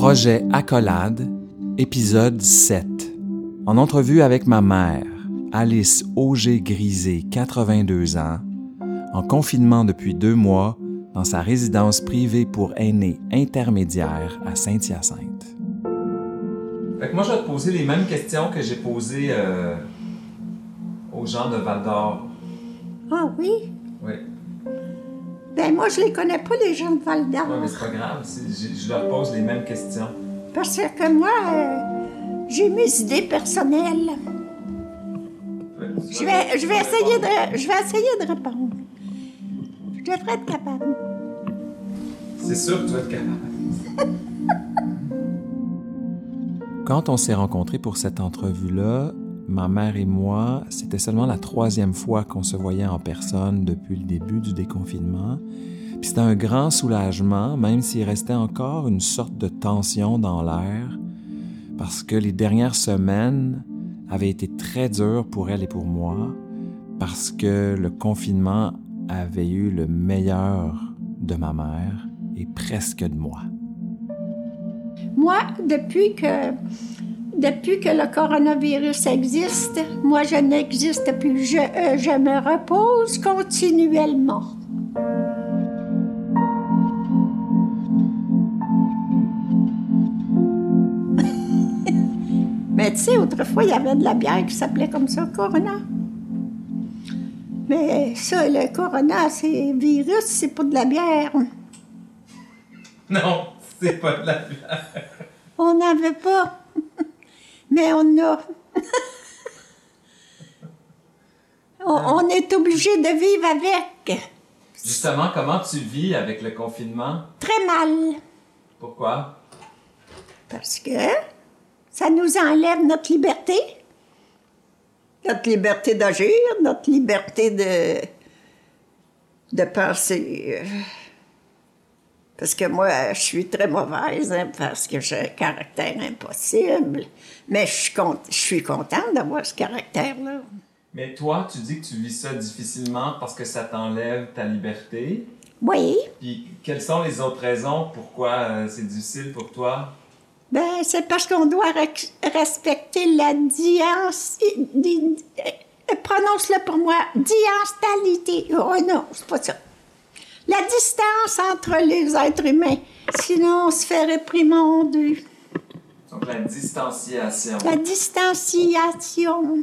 Projet Accolade, épisode 7. En entrevue avec ma mère, Alice Auger-Grisé, 82 ans, en confinement depuis deux mois dans sa résidence privée pour aînés intermédiaire à Saint-Hyacinthe. Fait que moi, je vais te poser les mêmes questions que j'ai posées euh, aux gens de Val d'Or. Ah oui? Oui. Ben moi, je les connais pas, les gens de Val d'Or. Oui, mais c'est pas grave. je leur pose les mêmes questions. Parce que moi, euh, j'ai mes idées personnelles. Je vais, je vais essayer de, je vais essayer de répondre. Je devrais être capable. C'est sûr que tu vas être capable. Quand on s'est rencontrés pour cette entrevue-là, ma mère et moi, c'était seulement la troisième fois qu'on se voyait en personne depuis le début du déconfinement. Puis c'était un grand soulagement, même s'il restait encore une sorte de tension dans l'air, parce que les dernières semaines avaient été très dures pour elle et pour moi, parce que le confinement avait eu le meilleur de ma mère et presque de moi. Moi, depuis que, depuis que le coronavirus existe, moi, je n'existe plus. Je, euh, je me repose continuellement. Mais tu sais, autrefois, il y avait de la bière qui s'appelait comme ça, Corona. Mais ça, le Corona, c'est virus, c'est pas de la bière. Non, c'est pas de la bière. On n'avait pas. Mais on a. on, on est obligé de vivre avec. Justement, comment tu vis avec le confinement? Très mal. Pourquoi? Parce que ça nous enlève notre liberté. Notre liberté d'agir, notre liberté de. de penser. Parce que moi, je suis très mauvaise, hein, parce que j'ai un caractère impossible. Mais je suis, con- je suis contente d'avoir ce caractère-là. Mais toi, tu dis que tu vis ça difficilement parce que ça t'enlève ta liberté. Oui. Puis, quelles sont les autres raisons pourquoi euh, c'est difficile pour toi? Ben, c'est parce qu'on doit respecter la diance... di- euh, Prononce-le pour moi. Diastalité. Oh non, c'est pas ça. La distance entre les êtres humains. Sinon, on se fait réprimander. Donc, la distanciation. La distanciation.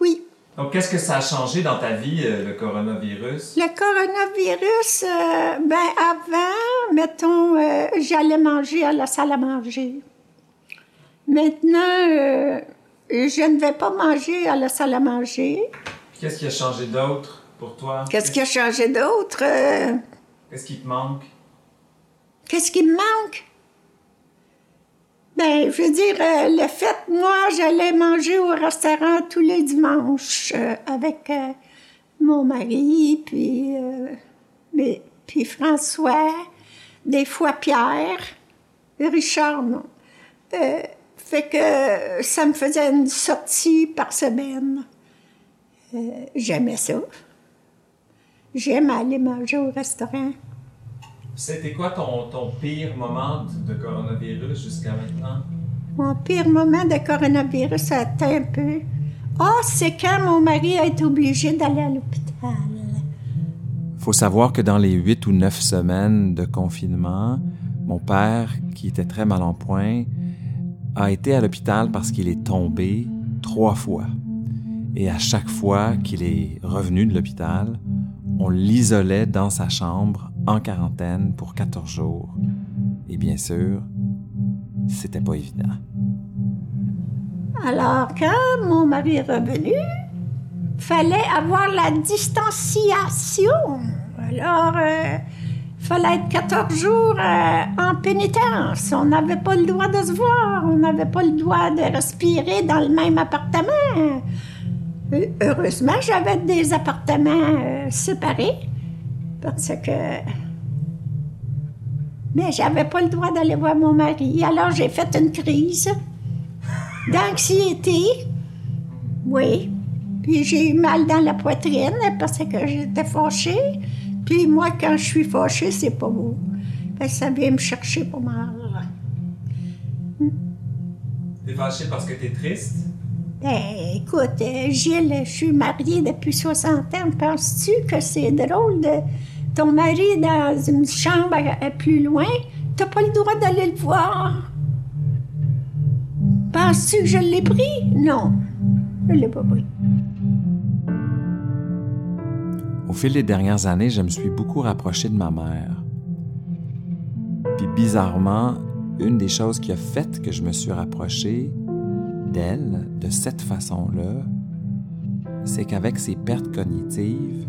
Oui. Donc, qu'est-ce que ça a changé dans ta vie, euh, le coronavirus? Le coronavirus, euh, ben avant, mettons, euh, j'allais manger à la salle à manger. Maintenant, je ne vais pas manger à la salle à manger. Qu'est-ce qui a changé d'autre? Pour toi? Qu'est-ce qui a changé d'autre? Qu'est-ce qui te manque? Qu'est-ce qui me manque? Ben, je veux dire, euh, le fait, moi, j'allais manger au restaurant tous les dimanches euh, avec euh, mon mari, puis, mais- puis François, des fois Pierre, Richard, non. Fait que ça me faisait une sortie par semaine. J'aimais ça. J'aime aller manger au restaurant. C'était quoi ton, ton pire moment de coronavirus jusqu'à maintenant? Mon pire moment de coronavirus, ça a été un peu. Ah, c'est quand mon mari a été obligé d'aller à l'hôpital. faut savoir que dans les huit ou neuf semaines de confinement, mon père, qui était très mal en point, a été à l'hôpital parce qu'il est tombé trois fois. Et à chaque fois qu'il est revenu de l'hôpital, on l'isolait dans sa chambre en quarantaine pour 14 jours. Et bien sûr, c'était pas évident. Alors, quand mon mari est revenu, fallait avoir la distanciation. Alors, euh, fallait être 14 jours euh, en pénitence. On n'avait pas le droit de se voir. On n'avait pas le droit de respirer dans le même appartement. Euh, Heureusement, j'avais des appartements euh, séparés parce que. Mais j'avais pas le droit d'aller voir mon mari. Alors, j'ai fait une crise d'anxiété. Oui. Puis j'ai eu mal dans la poitrine parce que j'étais fâchée. Puis moi, quand je suis fâchée, c'est pas beau. Que ça vient me chercher pas mal. T'es fâché parce que t'es triste? Ben, écoute, euh, Gilles, je suis mariée depuis 60 ans. Penses-tu que c'est drôle de ton mari dans une chambre plus loin? T'as pas le droit d'aller le voir. Penses-tu que je l'ai pris? Non, je l'ai pas pris. Au fil des dernières années, je me suis beaucoup rapproché de ma mère. Puis bizarrement, une des choses qui a fait que je me suis rapproché d'elle de cette façon-là, c'est qu'avec ses pertes cognitives,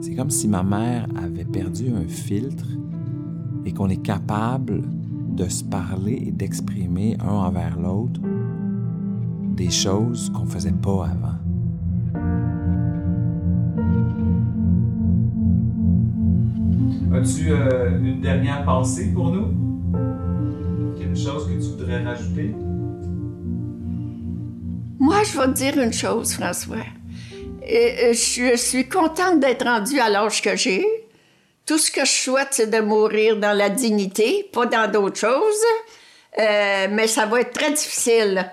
c'est comme si ma mère avait perdu un filtre et qu'on est capable de se parler et d'exprimer un envers l'autre des choses qu'on faisait pas avant. As-tu euh, une dernière pensée pour nous? Quelque chose que tu voudrais rajouter? Je vais te dire une chose, François. Je suis contente d'être rendue à l'âge que j'ai. Tout ce que je souhaite, c'est de mourir dans la dignité, pas dans d'autres choses. Euh, mais ça va être très difficile.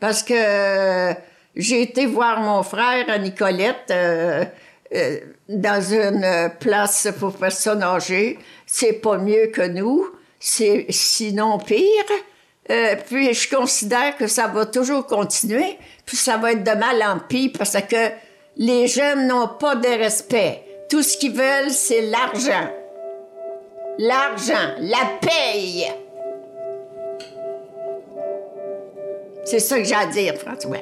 Parce que euh, j'ai été voir mon frère à Nicolette euh, dans une place pour personnes âgées. C'est pas mieux que nous, c'est sinon pire. Euh, puis je considère que ça va toujours continuer, puis ça va être de mal en pire parce que les jeunes n'ont pas de respect. Tout ce qu'ils veulent, c'est l'argent. L'argent, la paye. C'est ça que j'ai à dire, François.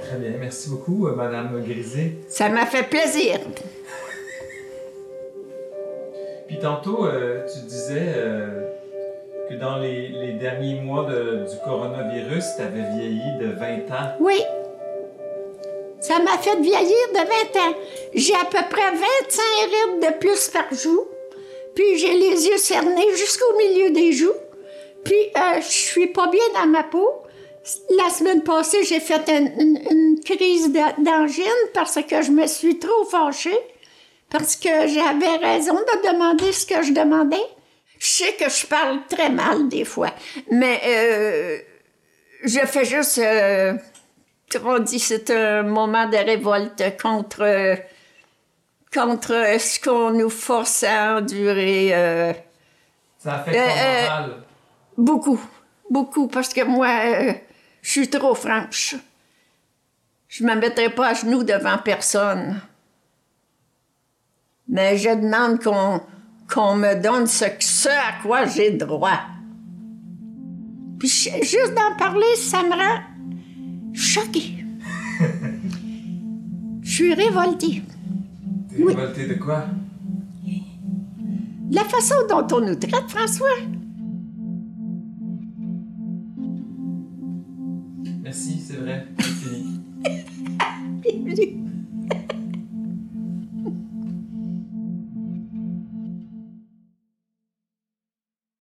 Très bien, merci beaucoup, euh, Madame Grisé. Ça m'a fait plaisir. Puis tantôt, euh, tu disais euh, que dans les, derniers mois du coronavirus, tu avais vieilli de 20 ans? Oui. Ça m'a fait vieillir de 20 ans. J'ai à peu près 25 rides de plus par jour. Puis j'ai les yeux cernés jusqu'au milieu des joues. Puis euh, je suis pas bien dans ma peau. La semaine passée, j'ai fait une, une- crise d'angine parce que je me suis trop fâchée. Parce que j'avais raison de demander ce que je demandais. Je sais que je parle très mal des fois, mais euh, je fais juste, euh, on dit, c'est un moment de révolte contre, euh, contre ce qu'on nous force à endurer. euh, Ça affecte Euh, beaucoup, beaucoup, parce que moi, euh, je suis trop franche. Je me mettrai pas à genoux devant personne. Mais je demande qu'on qu'on me donne ce, ce à quoi j'ai droit. Puis juste d'en parler, ça me rend choquée. Je suis révoltée. T'es révolté de quoi? La façon dont on nous traite, François. Merci, c'est vrai, c'est fini.